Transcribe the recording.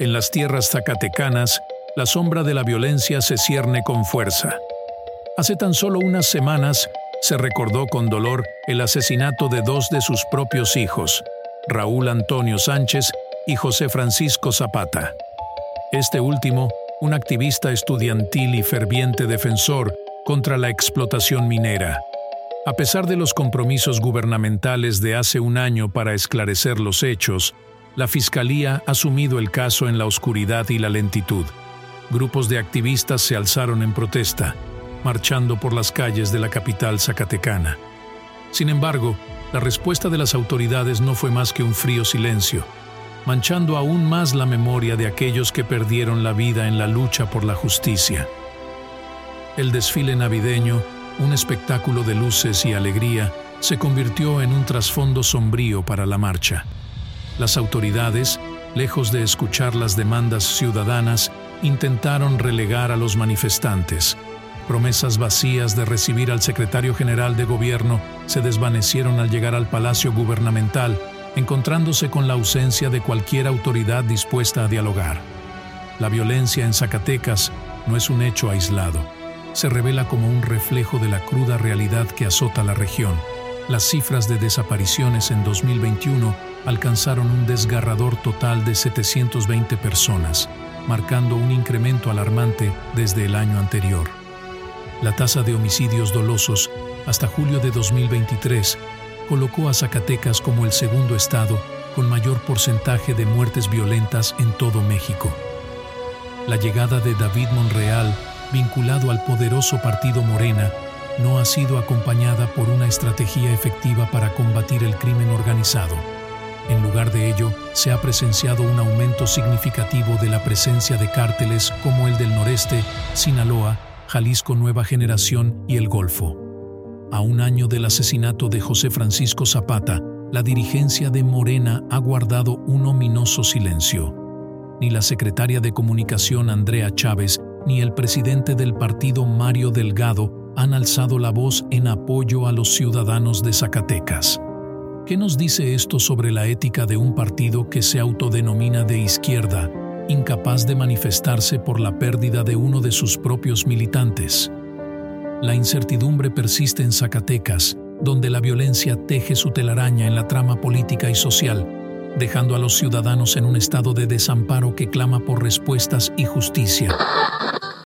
En las tierras zacatecanas, la sombra de la violencia se cierne con fuerza. Hace tan solo unas semanas se recordó con dolor el asesinato de dos de sus propios hijos, Raúl Antonio Sánchez y José Francisco Zapata. Este último, un activista estudiantil y ferviente defensor contra la explotación minera. A pesar de los compromisos gubernamentales de hace un año para esclarecer los hechos, la Fiscalía ha sumido el caso en la oscuridad y la lentitud. Grupos de activistas se alzaron en protesta, marchando por las calles de la capital zacatecana. Sin embargo, la respuesta de las autoridades no fue más que un frío silencio, manchando aún más la memoria de aquellos que perdieron la vida en la lucha por la justicia. El desfile navideño un espectáculo de luces y alegría se convirtió en un trasfondo sombrío para la marcha. Las autoridades, lejos de escuchar las demandas ciudadanas, intentaron relegar a los manifestantes. Promesas vacías de recibir al secretario general de gobierno se desvanecieron al llegar al palacio gubernamental, encontrándose con la ausencia de cualquier autoridad dispuesta a dialogar. La violencia en Zacatecas no es un hecho aislado se revela como un reflejo de la cruda realidad que azota la región. Las cifras de desapariciones en 2021 alcanzaron un desgarrador total de 720 personas, marcando un incremento alarmante desde el año anterior. La tasa de homicidios dolosos hasta julio de 2023 colocó a Zacatecas como el segundo estado con mayor porcentaje de muertes violentas en todo México. La llegada de David Monreal vinculado al poderoso partido Morena, no ha sido acompañada por una estrategia efectiva para combatir el crimen organizado. En lugar de ello, se ha presenciado un aumento significativo de la presencia de cárteles como el del noreste, Sinaloa, Jalisco Nueva Generación y el Golfo. A un año del asesinato de José Francisco Zapata, la dirigencia de Morena ha guardado un ominoso silencio. Ni la secretaria de Comunicación Andrea Chávez ni el presidente del partido Mario Delgado han alzado la voz en apoyo a los ciudadanos de Zacatecas. ¿Qué nos dice esto sobre la ética de un partido que se autodenomina de izquierda, incapaz de manifestarse por la pérdida de uno de sus propios militantes? La incertidumbre persiste en Zacatecas, donde la violencia teje su telaraña en la trama política y social, dejando a los ciudadanos en un estado de desamparo que clama por respuestas y justicia.